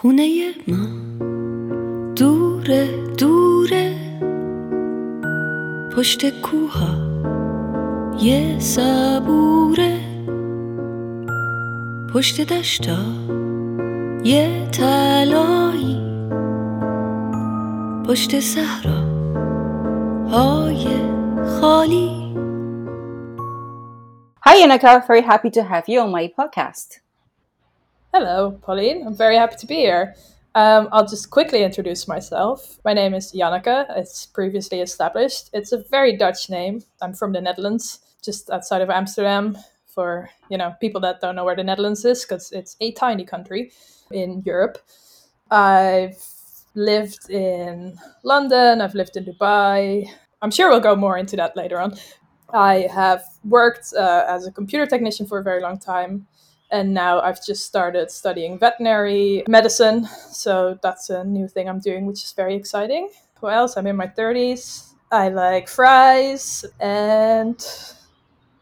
خونه ما. دوره دوره. پشت کوها. یه صبوره. پشت دشتا. یه تلایی پشت صحرا. های خالی. Hi, Yannicka. Very happy to have you on my podcast. Hello, Pauline. I'm very happy to be here. Um, I'll just quickly introduce myself. My name is Janneke. It's previously established. It's a very Dutch name. I'm from the Netherlands, just outside of Amsterdam. For you know people that don't know where the Netherlands is, because it's a tiny country in Europe. I've lived in London. I've lived in Dubai. I'm sure we'll go more into that later on. I have worked uh, as a computer technician for a very long time, and now I've just started studying veterinary medicine. So that's a new thing I'm doing, which is very exciting. What else? I'm in my 30s. I like fries, and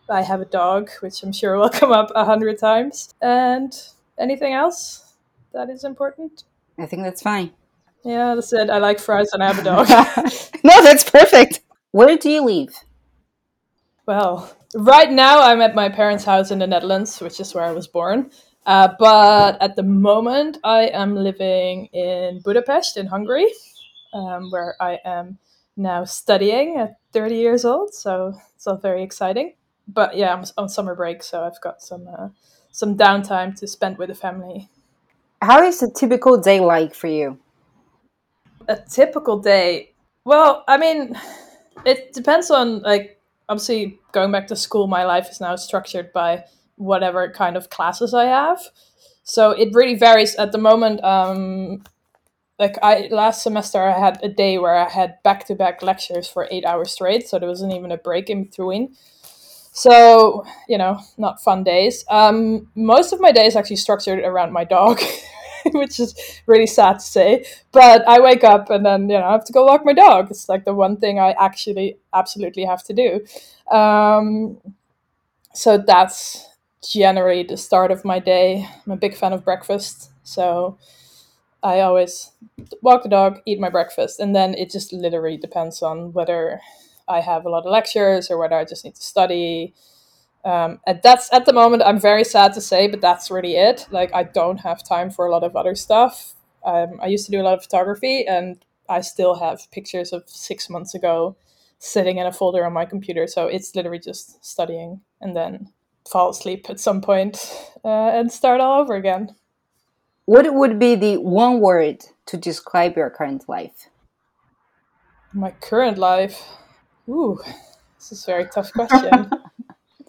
I have a dog, which I'm sure will come up a hundred times. And anything else that is important? I think that's fine. Yeah, that's it. I like fries and I have a dog. no, that's perfect. Where do you live? Well, right now I'm at my parents' house in the Netherlands, which is where I was born. Uh, but at the moment, I am living in Budapest, in Hungary, um, where I am now studying at 30 years old. So it's all very exciting. But yeah, I'm on summer break, so I've got some uh, some downtime to spend with the family. How is a typical day like for you? A typical day. Well, I mean, it depends on like obviously going back to school. My life is now structured by whatever kind of classes I have. So it really varies. At the moment, um, like I last semester, I had a day where I had back to back lectures for eight hours straight. So there wasn't even a break in between. So you know, not fun days. Um, most of my day is actually structured around my dog. which is really sad to say. But I wake up and then you know I have to go walk my dog. It's like the one thing I actually absolutely have to do. Um, so that's generally the start of my day. I'm a big fan of breakfast, so I always walk the dog, eat my breakfast, and then it just literally depends on whether I have a lot of lectures or whether I just need to study. Um, and that's at the moment I'm very sad to say, but that's really it. Like I don't have time for a lot of other stuff. Um, I used to do a lot of photography, and I still have pictures of six months ago sitting in a folder on my computer. So it's literally just studying and then fall asleep at some point, uh, and start all over again. What would be the one word to describe your current life? My current life. Ooh, this is a very tough question.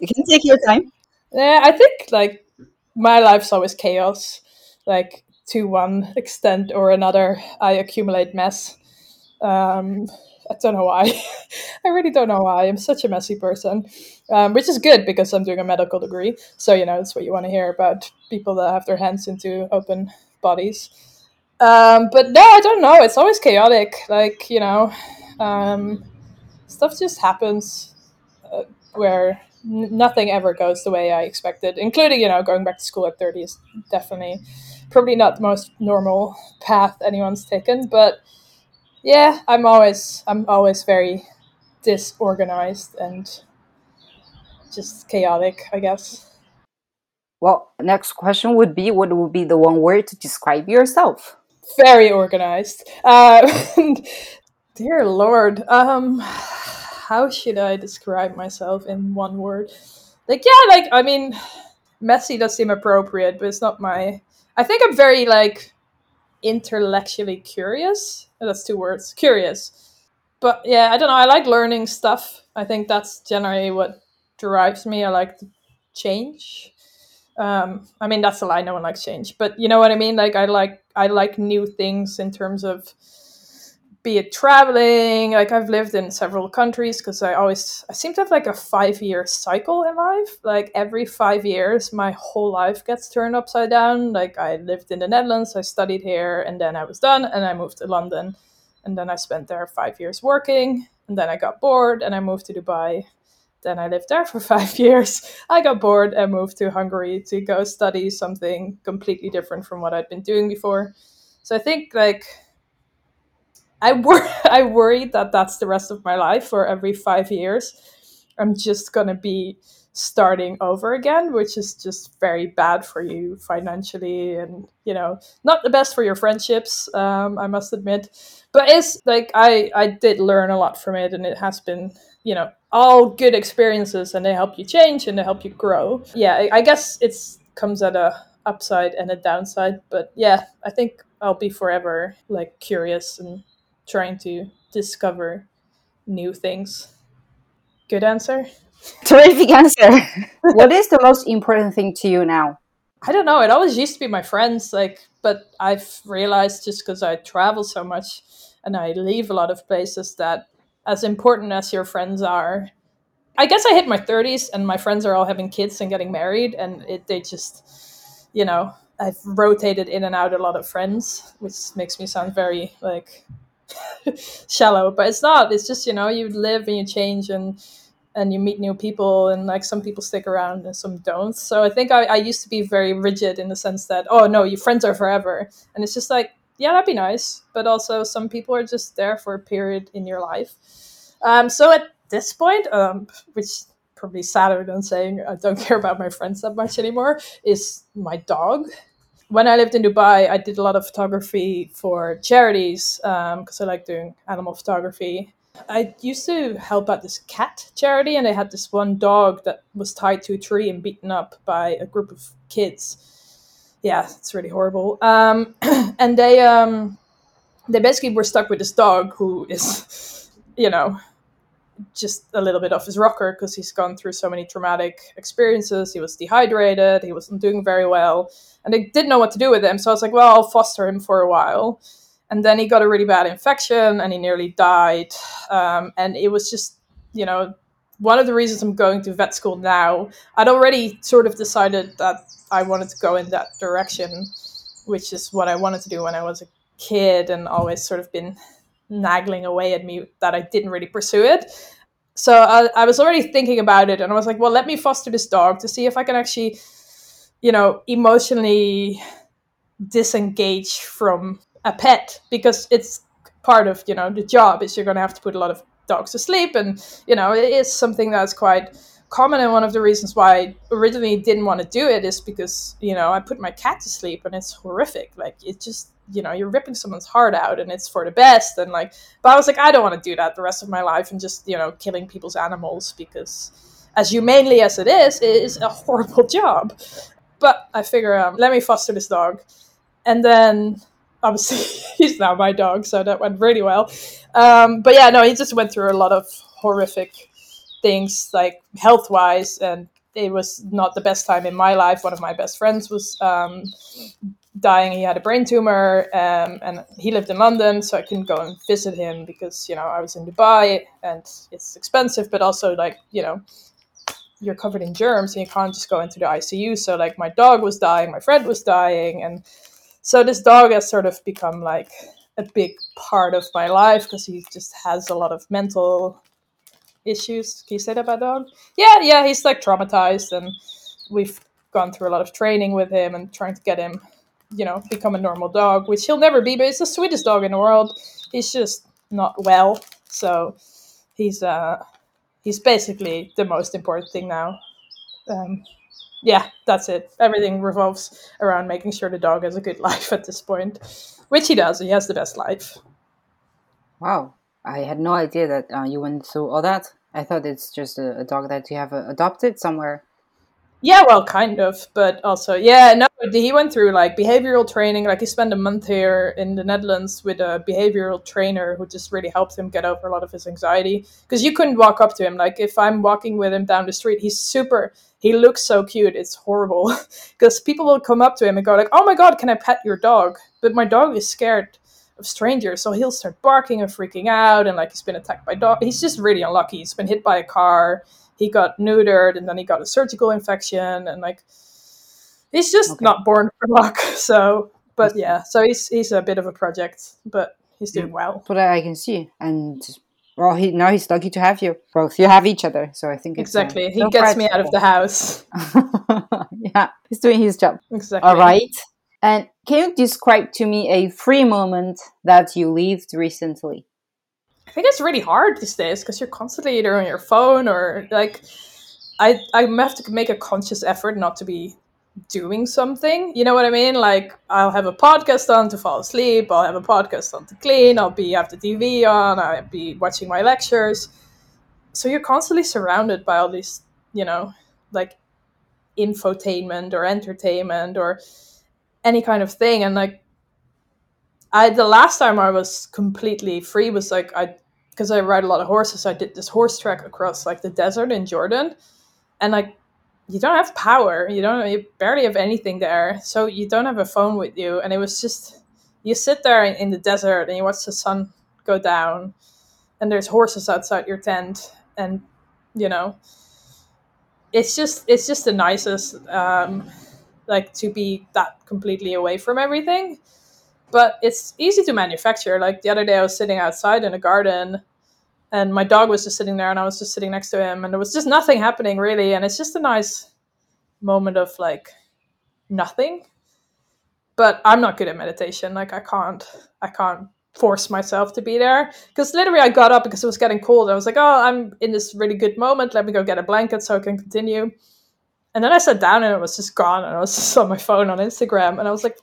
You can take your time. Yeah, I think like my life's always chaos. Like to one extent or another, I accumulate mess. Um, I don't know why. I really don't know why. I'm such a messy person, um, which is good because I'm doing a medical degree. So you know that's what you want to hear about people that have their hands into open bodies. Um, but no, I don't know. It's always chaotic. Like you know, um, stuff just happens uh, where nothing ever goes the way I expected, including, you know, going back to school at 30 is definitely probably not the most normal path anyone's taken. But yeah, I'm always, I'm always very disorganized and just chaotic, I guess. Well, next question would be what would be the one word to describe yourself? Very organized. Uh, dear Lord. Um, how should I describe myself in one word? Like, yeah, like, I mean, messy does seem appropriate, but it's not my. I think I'm very, like, intellectually curious. Oh, that's two words. Curious. But yeah, I don't know. I like learning stuff. I think that's generally what drives me. I like to change. Um, I mean, that's a lie. No one likes change, but you know what I mean. Like, I like I like new things in terms of be it traveling like i've lived in several countries because i always i seem to have like a five year cycle in life. Like every five years my whole life gets turned upside down. Like i lived in the netherlands i studied here and then i was done and i moved to london. And then i spent there five years working and then i got bored and i moved to dubai. Then i lived there for five years. I got bored and moved to hungary to go study something completely different from what i'd been doing before. So I think like I wor- I worry that that's the rest of my life, or every five years, I'm just gonna be starting over again, which is just very bad for you financially, and you know, not the best for your friendships. Um, I must admit, but it's like I I did learn a lot from it, and it has been you know all good experiences, and they help you change and they help you grow. Yeah, I, I guess it's comes at a upside and a downside, but yeah, I think I'll be forever like curious and trying to discover new things. Good answer. Terrific answer. what is the most important thing to you now? I don't know. It always used to be my friends, like, but I've realized just because I travel so much and I leave a lot of places that, as important as your friends are, I guess I hit my 30s and my friends are all having kids and getting married, and it they just, you know, I've rotated in and out a lot of friends, which makes me sound very like shallow, but it's not. It's just you know you live and you change and and you meet new people and like some people stick around and some don't. So I think I, I used to be very rigid in the sense that oh no, your friends are forever, and it's just like yeah that'd be nice, but also some people are just there for a period in your life. Um, so at this point, um, which probably sadder than saying I don't care about my friends that much anymore, is my dog when I lived in Dubai, I did a lot of photography for charities because um, I like doing animal photography. I used to help out this cat charity, and they had this one dog that was tied to a tree and beaten up by a group of kids. Yeah, it's really horrible. Um, and they um, they basically were stuck with this dog who is, you know, just a little bit off his rocker because he's gone through so many traumatic experiences. He was dehydrated, he wasn't doing very well, and they didn't know what to do with him. So I was like, well, I'll foster him for a while. And then he got a really bad infection and he nearly died. Um, and it was just, you know, one of the reasons I'm going to vet school now. I'd already sort of decided that I wanted to go in that direction, which is what I wanted to do when I was a kid and always sort of been nagging away at me that I didn't really pursue it. So I, I was already thinking about it, and I was like, well, let me foster this dog to see if I can actually, you know, emotionally disengage from a pet because it's part of you know the job is you're going to have to put a lot of dogs to sleep and you know it is something that's quite common and one of the reasons why I originally didn't want to do it is because you know I put my cat to sleep and it's horrific like it just you know you're ripping someone's heart out and it's for the best and like but i was like i don't want to do that the rest of my life and just you know killing people's animals because as humanely as it is it is a horrible job. But i figure um, let me foster this dog. And then obviously he's now my dog so that went really well. Um, but yeah no he just went through a lot of horrific things like health wise and it was not the best time in my life. One of my best friends was um, dying. He had a brain tumor, um, and he lived in London, so I couldn't go and visit him because you know I was in Dubai and it's expensive, but also like you know you're covered in germs and you can't just go into the ICU. So like my dog was dying, my friend was dying, and so this dog has sort of become like a big part of my life because he just has a lot of mental issues. Can you say that about dog? Yeah, yeah, he's like traumatized, and we've gone through a lot of training with him and trying to get him you know, become a normal dog, which he'll never be, but he's the sweetest dog in the world. He's just not well. So he's uh he's basically the most important thing now. Um, yeah, that's it. Everything revolves around making sure the dog has a good life at this point, which he does. He has the best life. Wow, I had no idea that uh, you went through all that. I thought it's just a, a dog that you have uh, adopted somewhere. Yeah, well, kind of, but also, yeah, no, he went through like behavioral training. Like he spent a month here in the Netherlands with a behavioral trainer who just really helped him get over a lot of his anxiety. Because you couldn't walk up to him. Like if I'm walking with him down the street, he's super. He looks so cute. It's horrible because people will come up to him and go like, "Oh my god, can I pet your dog?" But my dog is scared of strangers, so he'll start barking and freaking out, and like he's been attacked by dog. He's just really unlucky. He's been hit by a car he got neutered and then he got a surgical infection and like he's just okay. not born for luck. So, but yeah, so he's he's a bit of a project, but he's doing well. But I can see, and well, he now he's lucky to have you both. You have each other, so I think uh, exactly. Uh, he gets me out of the house. yeah, he's doing his job. Exactly. All right. And can you describe to me a free moment that you lived recently? I think it's really hard these days because you're constantly either on your phone or like I I have to make a conscious effort not to be doing something. You know what I mean? Like I'll have a podcast on to fall asleep. I'll have a podcast on to clean. I'll be have the TV on. I'll be watching my lectures. So you're constantly surrounded by all these, you know, like infotainment or entertainment or any kind of thing. And like I the last time I was completely free was like I because I ride a lot of horses. I did this horse trek across like the desert in Jordan, and like you don't have power. You don't. You barely have anything there, so you don't have a phone with you. And it was just you sit there in the desert and you watch the sun go down, and there's horses outside your tent, and you know, it's just it's just the nicest. Um, like to be that completely away from everything but it's easy to manufacture. Like the other day, I was sitting outside in a garden, and my dog was just sitting there, and I was just sitting next to him, and there was just nothing happening really, and it's just a nice moment of like nothing. But I'm not good at meditation. Like I can't, I can't force myself to be there because literally I got up because it was getting cold. I was like, oh, I'm in this really good moment. Let me go get a blanket so I can continue. And then I sat down and it was just gone, and I was just on my phone on Instagram, and I was like,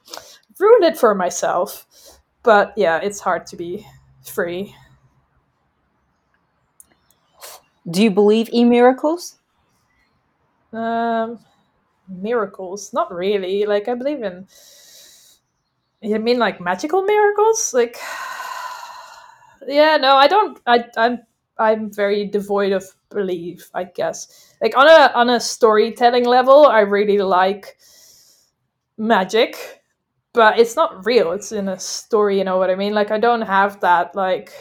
ruined it for myself. But yeah, it's hard to be free. Do you believe in miracles? Um, miracles? Not really. Like I believe in. You mean like magical miracles? Like, yeah, no, I don't. I I'm I'm very devoid of belief. I guess. Like on a on a storytelling level, I really like magic but it's not real it's in a story you know what i mean? Like i don't have that like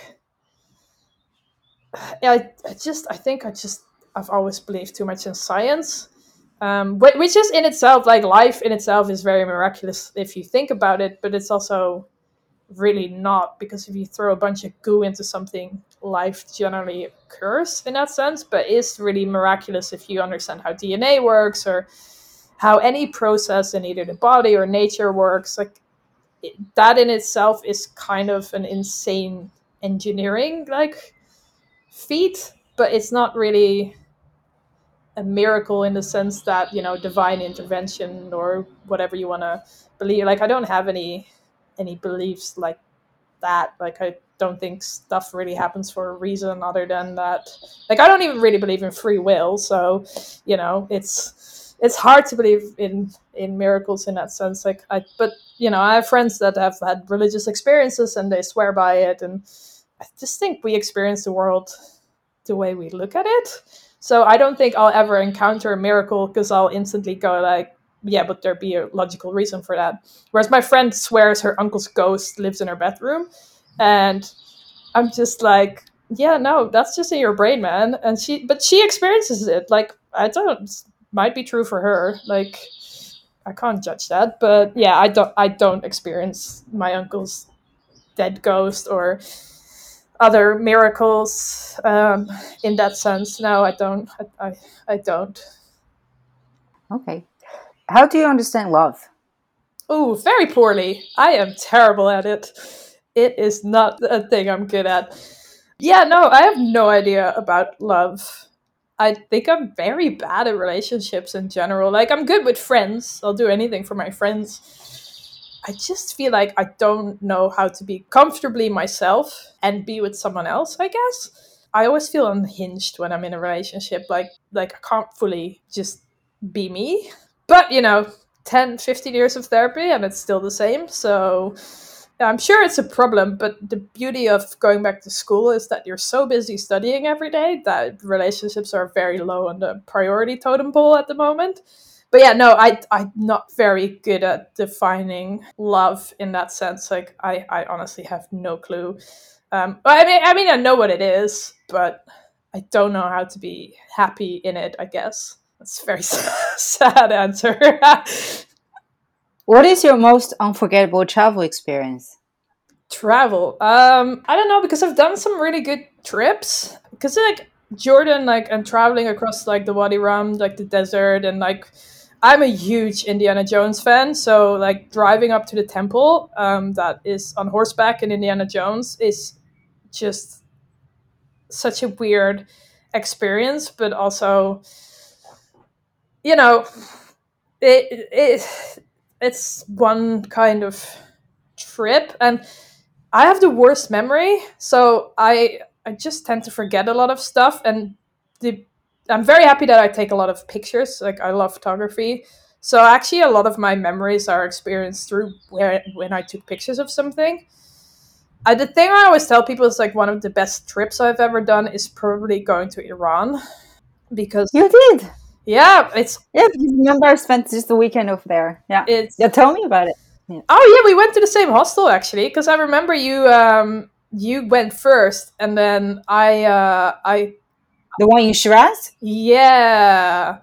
i, I just i think i just i've always believed too much in science um, which is in itself like life in itself is very miraculous if you think about it but it's also really not because if you throw a bunch of goo into something life generally occurs in that sense but it's really miraculous if you understand how dna works or how any process in either the body or nature works like it, that in itself is kind of an insane engineering like feat but it's not really a miracle in the sense that you know divine intervention or whatever you want to believe. Like i don't have any any beliefs like that. Like i don't think stuff really happens for a reason other than that. Like i don't even really believe in free will so you know it's it's hard to believe in in miracles in that sense. Like i but you know i have friends that have had religious experiences and they swear by it. And i just think we experience the world the way we look at it. So i don't think i'll ever encounter a miracle because i'll instantly go like yeah but there be a logical reason for that. Whereas my friend swears her uncle's ghost lives in her bedroom. And i'm just like yeah no that's just in your brain man. And she but she experiences it. Like i don't might be true for her. Like I can't judge that, but yeah, I don't I don't experience my uncle's dead ghost or other miracles um, in that sense. No, I don't. I, I, I don't. Okay. How do you understand love? Oh, very poorly. I am terrible at it. It is not a thing I'm good at. Yeah, no, I have no idea about love. I think I'm very bad at relationships in general. Like I'm good with friends. I'll do anything for my friends. I just feel like I don't know how to be comfortably myself and be with someone else, I guess. I always feel unhinged when I'm in a relationship. Like like I can't fully just be me. But, you know, 10, 15 years of therapy and it's still the same. So I'm sure it's a problem, but the beauty of going back to school is that you're so busy studying every day that relationships are very low on the priority totem pole at the moment. But yeah, no, I I'm not very good at defining love in that sense. Like I, I honestly have no clue. Um, I mean, I mean, I know what it is, but I don't know how to be happy in it. I guess that's a very sad answer. What is your most unforgettable travel experience? Travel. Um, I don't know because I've done some really good trips. Because like Jordan, like I'm traveling across like the Wadi Rum, like the desert, and like I'm a huge Indiana Jones fan, so like driving up to the temple um, that is on horseback in Indiana Jones is just such a weird experience, but also, you know, it, it it's one kind of trip, and I have the worst memory, so I I just tend to forget a lot of stuff, and the I'm very happy that I take a lot of pictures. Like I love photography. So actually, a lot of my memories are experienced through where when I took pictures of something. I, the thing I always tell people is like one of the best trips I've ever done is probably going to Iran, because You did. Yeah, it's Yeah, because remember I spent just the weekend over there. Yeah. it's Yeah, tell me about it. Oh yeah, we went to the same hostel actually because I remember you um you went first and then I uh I The one in Shiraz? yeah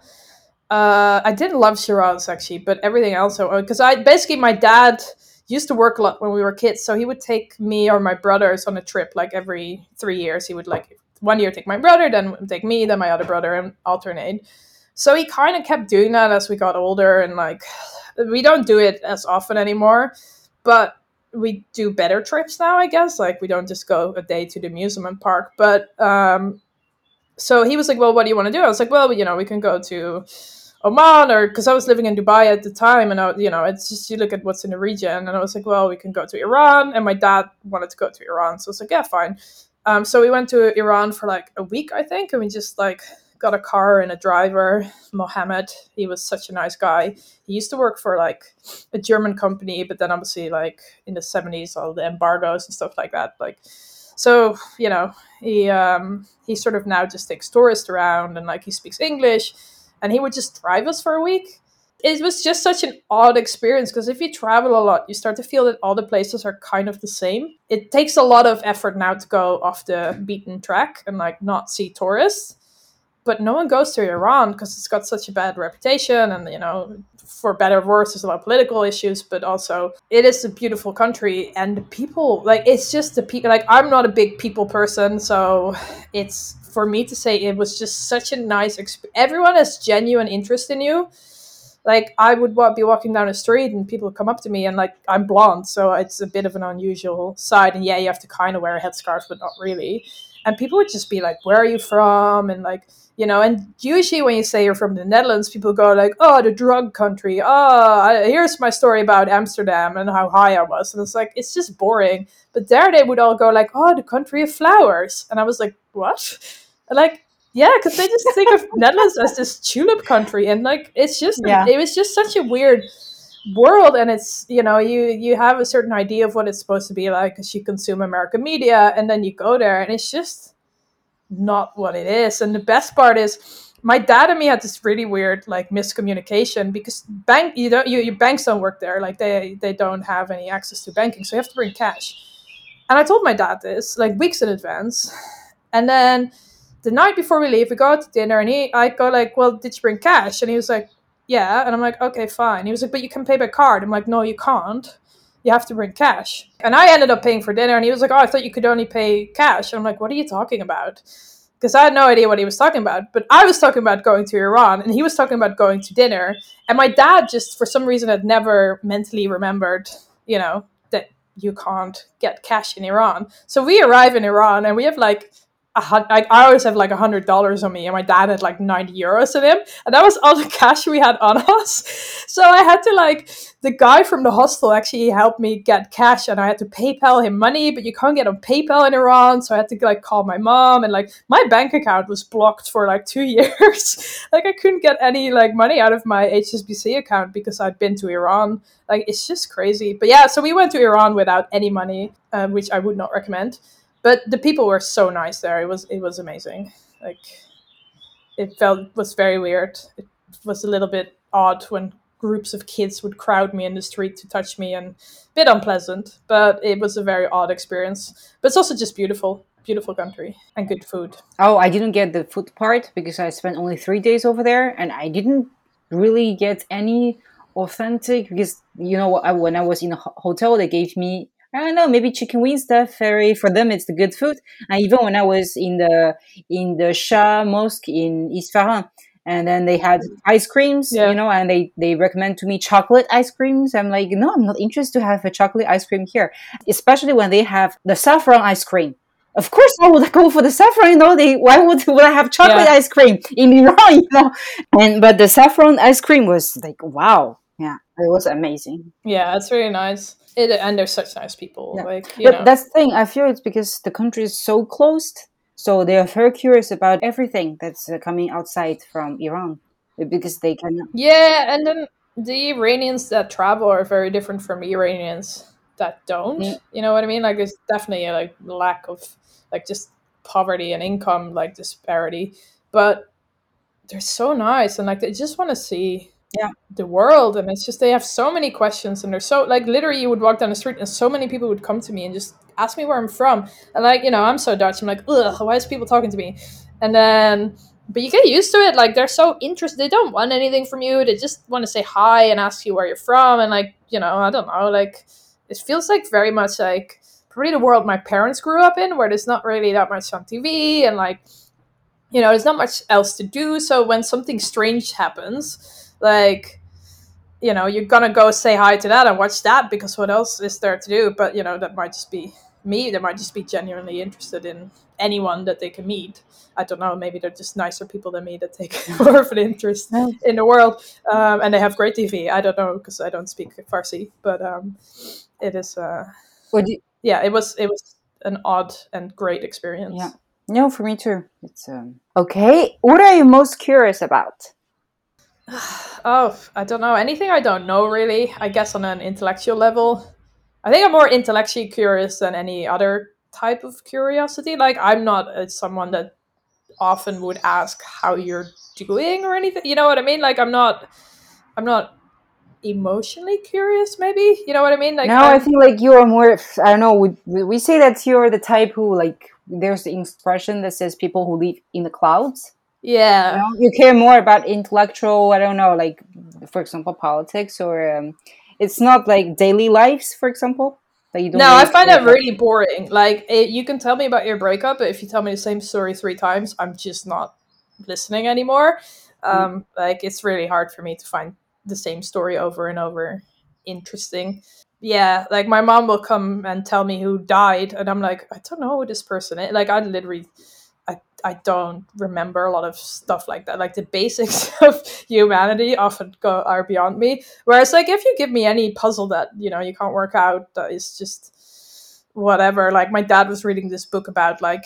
uh I didn't love Shiraz actually but everything else because I basically my dad used to work a lot when we were kids so he would take me or my brothers on a trip like every three years he would like one year take my brother then take me then my other brother and alternate so he kind of kept doing that as we got older and like we don't do it as often anymore but we do better trips now i guess. Like we don't just go a day to the amusement park but um so he was like well what do you want to do? I was like well you know we can go to oman or because i was living in dubai at the time and I, you know it's just you look at what's in the region and i was like well we can go to iran and my dad wanted to go to iran so i was like yeah fine. Um, so we went to iran for like a week i think and we just like got a car and a driver mohammed he was such a nice guy he used to work for like a German company, but then obviously like in the seventies, all the embargoes and stuff like that. Like, so you know, he um, he sort of now just takes tourists around and like he speaks English, and he would just drive us for a week. It was just such an odd experience because if you travel a lot, you start to feel that all the places are kind of the same. It takes a lot of effort now to go off the beaten track and like not see tourists but no one goes to Iran because it's got such a bad reputation, and you know, for better or worse, there's a lot of political issues, but also it is a beautiful country, and the people like it's just the people. Like I'm not a big people person, so it's for me to say it was just such a nice. Exp- Everyone has genuine interest in you. Like I would be walking down the street and people come up to me and like I'm blonde, so it's a bit of an unusual side. And yeah, you have to kind of wear a headscarf, but not really. And people would just be like, "Where are you from?" and like you know and usually when you say you're from the netherlands people go like oh the drug country. Oh I, here's my story about amsterdam and how high i was. And it's like it's just boring. But there they would all go like oh the country of flowers. And i was like what? And, like yeah because they just think of netherlands as this tulip country. And like it's just Yeah. it was just such a weird world and it's you know you you have a certain idea of what it's supposed to be like because you consume american media and then you go there and it's just not what it is. And the best part is my dad and me had this really weird like miscommunication because bank you don't you, your banks don't work there. Like they they don't have any access to banking. So you have to bring cash. And I told my dad this like weeks in advance. And then the night before we leave, we go out to dinner and he I go like, Well, did you bring cash? And he was like, Yeah. And I'm like, Okay, fine. He was like, But you can pay by card. I'm like, No, you can't you have to bring cash. And I ended up paying for dinner, and he was like, "Oh, I thought you could only pay cash." And I'm like, "What are you talking about?" Because I had no idea what he was talking about. But I was talking about going to Iran, and he was talking about going to dinner. And my dad just, for some reason, had never mentally remembered, you know, that you can't get cash in Iran. So we arrive in Iran, and we have like. I I always have like a hundred dollars on me, and my dad had like ninety euros in him, and that was all the cash we had on us. So I had to like the guy from the hostel actually helped me get cash and I had to PayPal him money, but you can't get on PayPal in Iran. So I had to like call my mom and like my bank account was blocked for like two years. like I couldn't get any like money out of my HSBC account because I'd been to Iran. Like it's just crazy. But yeah, so we went to Iran without any money, uh, which I would not recommend. But the people were so nice there. It was it was amazing. Like it felt was very weird. It was a little bit odd when groups of kids would crowd me in the street to touch me and a bit unpleasant but it was a very odd experience but it's also just beautiful beautiful country and good food Oh, I didn't get the food part because I spent only three days over there, and I didn't really get any authentic. Because you know, when I was in a hotel, they gave me I don't know, maybe chicken wings stuff. Very for them, it's the good food. And even when I was in the in the Shah Mosque in Isfahan, and then they had ice creams, Yeah. you know, and they they recommend to me chocolate ice creams. I'm like, no, I'm not interested to have a chocolate ice cream here, especially when they have the saffron ice cream. Of course, I would go for the saffron. You know, they why would would I have chocolate Yeah. ice cream in Iran? You know, and but the saffron ice cream was like wow, yeah, it was amazing. Yeah, it's really nice. It, and they're such nice people. Yeah. Like you But know, that's the thing. I feel it's because the country is so closed, so they are very curious about everything that's uh, coming outside from Iran because they can. yeah, and then the Iranians that travel are very different from Iranians that don't. Mm. You know what I mean? Like, there's definitely a like lack of like just poverty and income like disparity, but they're so nice and like they just want to see Yeah. the world and it's just they have so many questions and they're so like literally you would walk down the street and so many people would come to me and just ask me where I'm from and like you know I'm so Dutch I'm like ugh why is people talking to me and then but you get used to it like they're so interested they don't want anything from you they just want to say hi and ask you where you're from and like you know I don't know like it feels like very much like probably the world my parents grew up in where there's not really that much on TV and like you know there's not much else to do so when something strange happens like you know you're gonna go say hi to that and watch that because what else is there to do? But you know that might just be me. They might just be genuinely interested in anyone that they can meet. I don't know. Maybe they're just nicer people than me that take more of an interest in the world. Um, and they have great tv i don't know because i don't speak farsi but um, it is uh, you, yeah it was it was an odd and great experience. Yeah. no, for me too. It's um okay. What are you most curious about? Oh, I don't know. Anything I don't know, really. I guess on an intellectual level. I think I'm more intellectually curious than any other type of curiosity. Like, I'm not uh, someone that often would ask how you're doing or anything. You know what I mean? Like, I'm not. I'm not emotionally curious. Maybe you know what I mean. Like, no, I I'm- think like you are more. I don't know. We, we we say that you're the type who like. There's the expression that says people who live in the clouds. Yeah. You, know? you care more about intellectual. I don't know, like for example, politics or um, it's not like daily lives, for example. That you don't. No, I find that really boring. Like, it, you can tell me about your breakup, but if you tell me the same story three times, I'm just not listening anymore. Um, Like, it's really hard for me to find the same story over and over interesting. Yeah, like my mom will come and tell me who died, and I'm like, I don't know who this person is. Like, I literally, I, I don't remember a lot of stuff like that. Like the basics of humanity often go are beyond me. Whereas, like, if you give me any puzzle that you know you can't work out, that is just whatever. Like, my dad was reading this book about like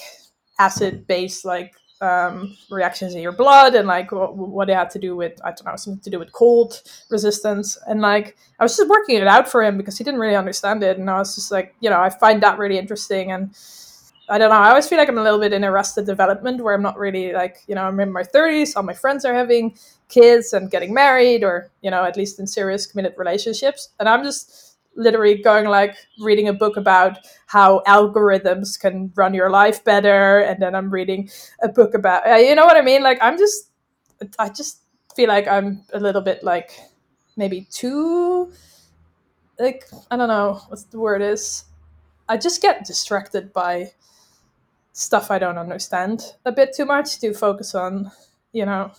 acid-based like um, reactions in your blood and like what, what it had to do with I don't know something to do with cold resistance and like I was just working it out for him because he didn't really understand it and I was just like you know I find that really interesting and I don't know I always feel like I'm a little bit in arrested development where I'm not really like you know I'm in my 30s all my friends are having kids and getting married or you know at least in serious committed relationships. And I'm just literally going like reading a book about how algorithms can run your life better. And then i'm reading a book about uh, you know what i mean? Like i'm just i just feel like i'm a little bit like maybe too like i don't know what the word is. I just get distracted by stuff i don't understand a bit too much to focus on you know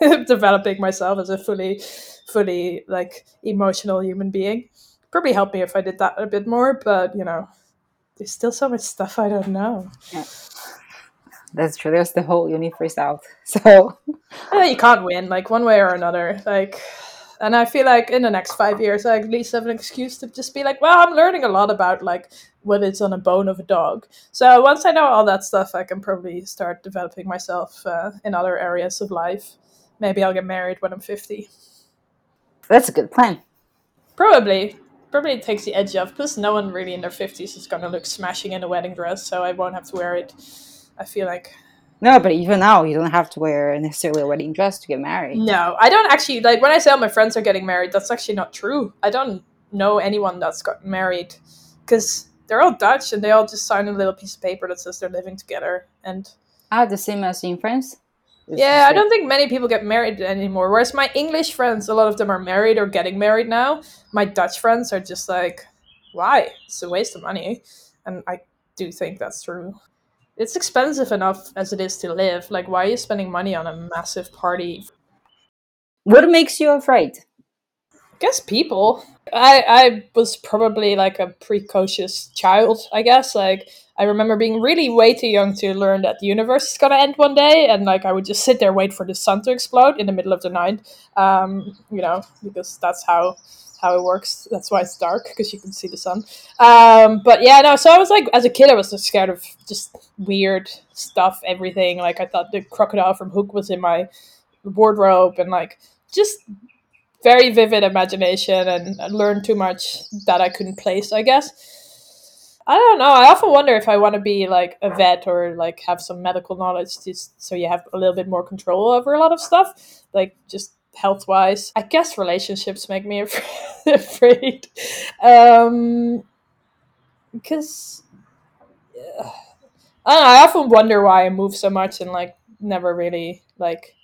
developing myself as a fully fully like emotional human being probably help me if i did that a bit more but you know there's still so much stuff i don't know That's true. There's the whole universe out. So Eh, you can't win like one way or another like and i feel like in the next five years i at least have an excuse to just be like well i'm learning a lot about like what is on a bone of a dog. So once i know all that stuff i can probably start developing myself uh, in other areas of life. Maybe i'll get married when i'm 50 that's a good plan. probably. Probably takes the edge off plus no one really in their 50s is going to look smashing in a wedding dress so i won't have to wear it. I feel like No, but even now, you don't have to wear necessarily a wedding dress to get married. No, I don't actually like when I say all my friends are getting married. That's actually not true. I don't know anyone that's gotten married because they're all Dutch and they all just sign a little piece of paper that says they're living together. And Ah, the same as in France. It's yeah, I don't think many people get married anymore. Whereas my English friends, a lot of them are married or getting married now. My Dutch friends are just like, why? It's a waste of money, and I do think that's true. It's expensive enough as it is to live. Like, why are you spending money on a massive party? What makes you afraid? I guess people. I I was probably like a precocious child. I guess like I remember being really way too young to learn that the universe is gonna end one day, and like I would just sit there wait for the sun to explode in the middle of the night. Um, you know, because that's how how it works. That's why it's dark because you can see the sun. Um, but yeah, no. So I was like, as a kid, I was just scared of just weird stuff, everything. Like I thought the crocodile from Hook was in my wardrobe, and like just very vivid imagination, and I learned too much that I couldn't place. I guess. I don't know. I often wonder if I want to be like a vet or like have some medical knowledge just so you have a little bit more control over a lot of stuff. Like just health wise. I guess relationships make me afraid. um, because uh, I, I often wonder why I move so much and like never really like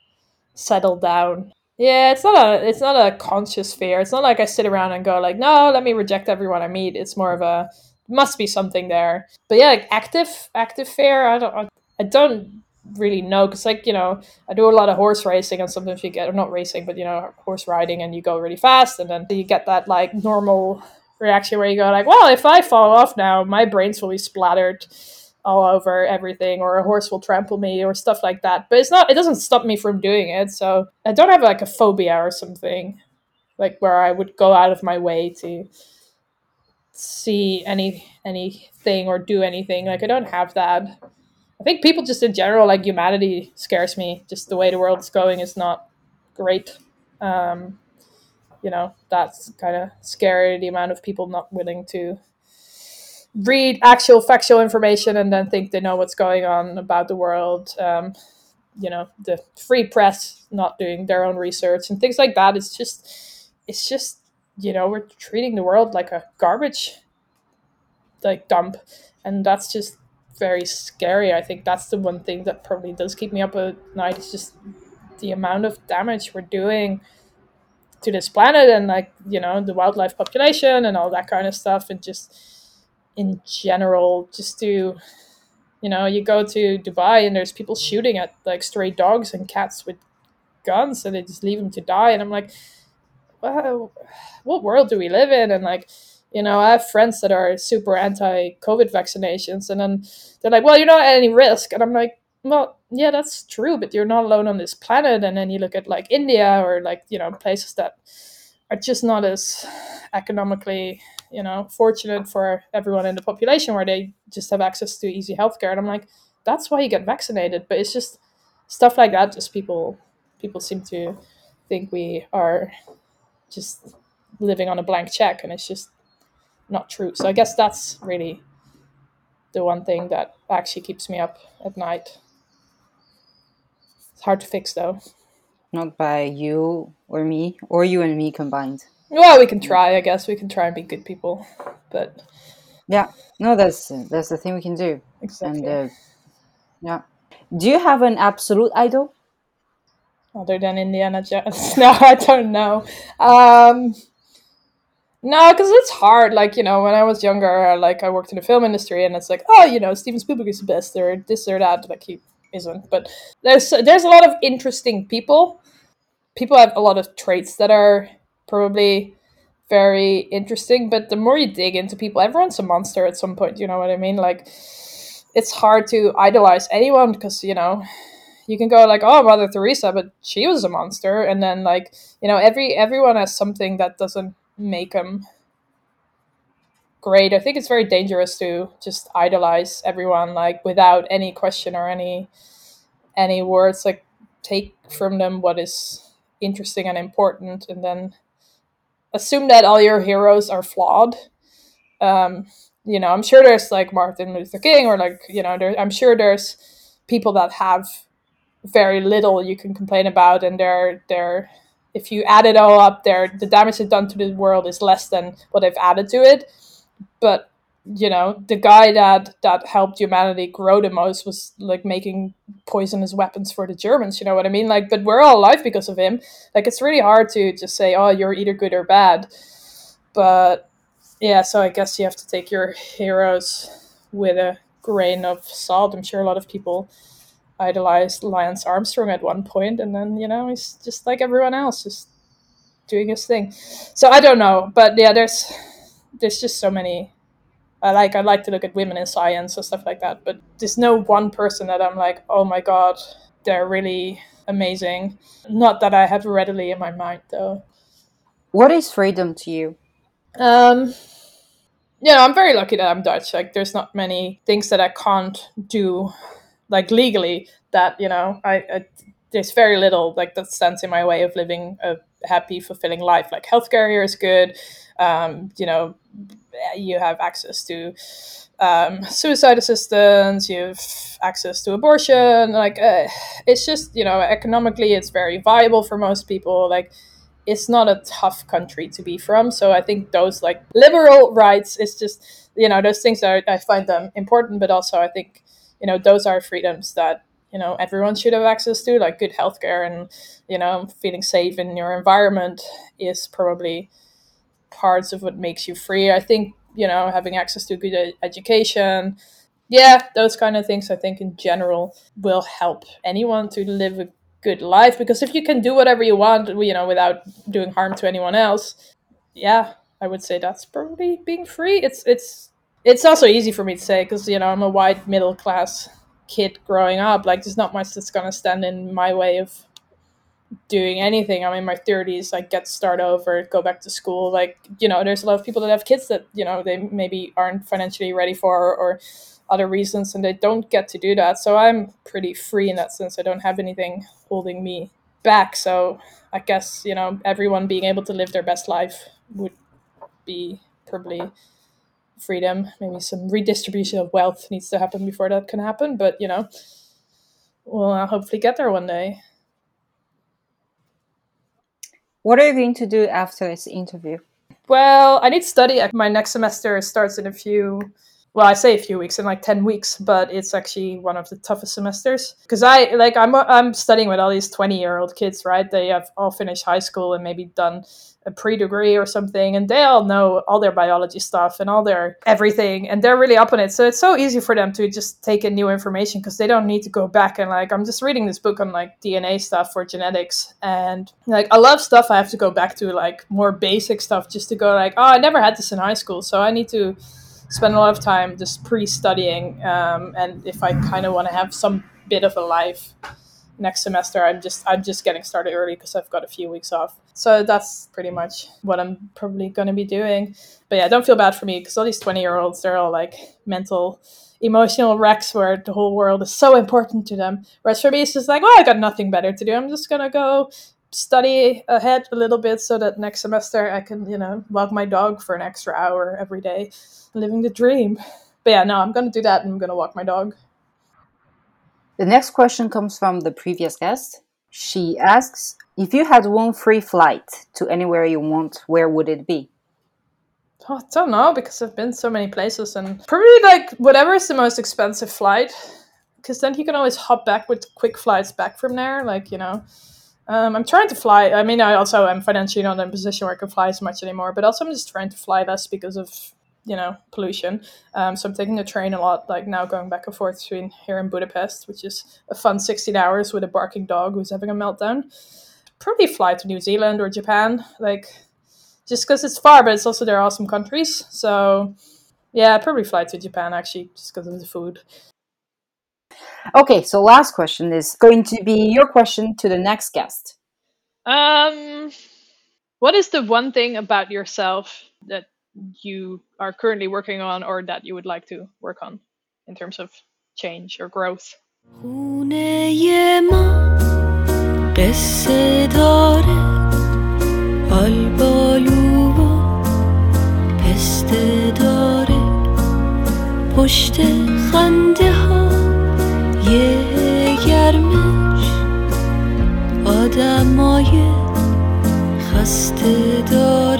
settle down. Yeah, it's not a it's not a conscious fear. It's not like I sit around and go like, no, let me reject everyone I meet. It's more of a must be something there. But yeah, like active active fear. I don't I don't really know because like you know i do a lot of horse racing and sometimes you get or not racing but you know horse riding and you go really fast and then you get that like normal reaction where you go like well if i fall off now my brains will be splattered all over everything or a horse will trample me or stuff like that. But it's not it doesn't stop me from doing it so i don't have like a phobia or something like where i would go out of my way to see any anything or do anything like i don't have that I think people just in general, like humanity, scares me. Just the way the world's going is not great. Um, you know, that's kind of scary. The amount of people not willing to read actual factual information and then think they know what's going on about the world. Um, you know, the free press not doing their own research and things like that. It's just, it's just, you know, we're treating the world like a garbage like dump, and that's just very scary. I think that's the one thing that probably does keep me up at night. It's just the amount of damage we're doing to this planet and like you know the wildlife population and all that kind of stuff and just in general just to you know you go to dubai and there's people shooting at like stray dogs and cats with guns and they just leave them to die and i'm like well, what world do we live in and like you know, I have friends that are super anti COVID vaccinations, and then they're like, well, you're not at any risk. And I'm like, well, yeah, that's true, but you're not alone on this planet. And then you look at like India or like, you know, places that are just not as economically, you know, fortunate for everyone in the population where they just have access to easy healthcare. And I'm like, that's why you get vaccinated. But it's just stuff like that, just people people seem to think we are just living on a blank check and it's just not true. So I guess that's really the one thing that actually keeps me up at night. It's hard to fix though. Not by you or me, or you and me combined. Well, we can try. I guess we can try and be good people, but yeah, no, that's that's the thing we can do. Exactly. And uh, yeah, do you have an absolute idol? Other than Indiana Jones? no, I don't know. Um, no, because it's hard. Like you know, when I was younger, like I worked in the film industry, and it's like, oh, you know, Steven Spielberg is the best, or this or that. Like he isn't, but there's there's a lot of interesting people. People have a lot of traits that are probably very interesting. But the more you dig into people, everyone's a monster at some point. You know what I mean? Like it's hard to idolize anyone because you know you can go like oh mother teresa but she was a monster and then like you know every everyone has something that doesn't make them great. I think it's very dangerous to just idolize everyone like without any question or any any words. Like take from them what is interesting and important, and then assume that all your heroes are flawed. Um, you know, I'm sure there's like Martin Luther King or like you know, there, I'm sure there's people that have very little you can complain about, and they're they're if you add it all up there, the damage they've done to the world is less than what they've added to it. But you know, the guy that that helped humanity grow the most was like making poisonous weapons for the Germans. You know what I mean? Like, but we're all alive because of him. Like, it's really hard to just say, "Oh, you're either good or bad." But yeah, so I guess you have to take your heroes with a grain of salt. I'm sure a lot of people idolized Lance Armstrong at one point, and then you know he's just like everyone else, just doing his thing. So I don't know, but yeah, there's there's just so many. I like I like to look at women in science or stuff like that, but there's no one person that I'm like, oh my god, they're really amazing. Not that I have readily in my mind though. What is freedom to you? Um, yeah, I'm very lucky that I'm Dutch. Like, there's not many things that I can't do, like legally. That you know, I, I there's very little like that stands in my way of living a happy, fulfilling life. Like healthcare here is good. Um, you know, you have access to um, suicide assistance. You have access to abortion. Like, uh, it's just you know, economically, it's very viable for most people. Like it's not a tough country to be from. So I think those like liberal rights is just you know those things are I find them important, but also I think you know those are freedoms that you know everyone should have access to, like good healthcare and you know feeling safe in your environment is probably parts of what makes you free. I think you know having access to good education yeah those kind of things i think in general will help anyone to live a good life because if you can do whatever you want you know without doing harm to anyone else yeah i would say that's probably being free it's it's it's also easy for me to say because you know i'm a white middle class kid growing up. Like there's not much that's going to stand in my way of doing anything. I'm in my 30s like get to start over go back to school. Like you know there's a lot of people that have kids that you know they maybe aren't financially ready for or other reasons and they don't get to do that. So i'm pretty free in that sense. I don't have anything holding me back. So i guess you know everyone being able to live their best life would be probably freedom maybe some redistribution of wealth needs to happen before that can happen but you know we'll uh, hopefully get there one day. What are you going to do after this interview? Well i need to study. My next semester starts in a few well i say a few weeks in like 10 weeks but it's actually one of the toughest semesters. Because i like i'm i'm studying with all these 20 year old kids right? They have all finished high school and maybe done a pre-degree or something and they all know all their biology stuff and all their everything and they're really up on it. So it's so easy for them to just take in new information because they don't need to go back and like i'm just reading this book on like dna stuff for genetics and like lot of stuff i have to go back to like more basic stuff just to go like oh i never had this in high school so i need to spend a lot of time just pre-studying um, and if i kind of want to have some bit of a life next semester i'm just i'm just getting started early because i've got a few weeks off. So that's pretty much what i'm probably going to be doing. But yeah don't feel bad for me because all these 20 year olds they're all like mental emotional wrecks where the whole world is so important to them. Whereas for me it's just like well i got nothing better to do. I'm just going to go study ahead a little bit so that next semester I can, you know, walk my dog for an extra hour every day, living the dream. But yeah, no, I'm going to do that and I'm going to walk my dog. The next question comes from the previous guest. She asks If you had one free flight to anywhere you want, where would it be? Oh, I don't know because I've been so many places and probably like whatever is the most expensive flight because then you can always hop back with quick flights back from there. Like, you know, um, I'm trying to fly. I mean, I also am financially not in a position where I can fly as much anymore, but also I'm just trying to fly less because of you know pollution. Um, so I'm taking the train a lot, like now going back and forth between here and Budapest, which is a fun 16 hours with a barking dog who's having a meltdown. Probably fly to New Zealand or Japan, like just because it's far, but it's also they're awesome countries. So yeah, I'd probably fly to Japan actually, just because of the food. Okay, so last question is going to be your question to the next guest. Um, what is the one thing about yourself that you are currently working on or that you would like to work on in terms of change or growth? پشت خنده یه گرمش آدمای خسته داره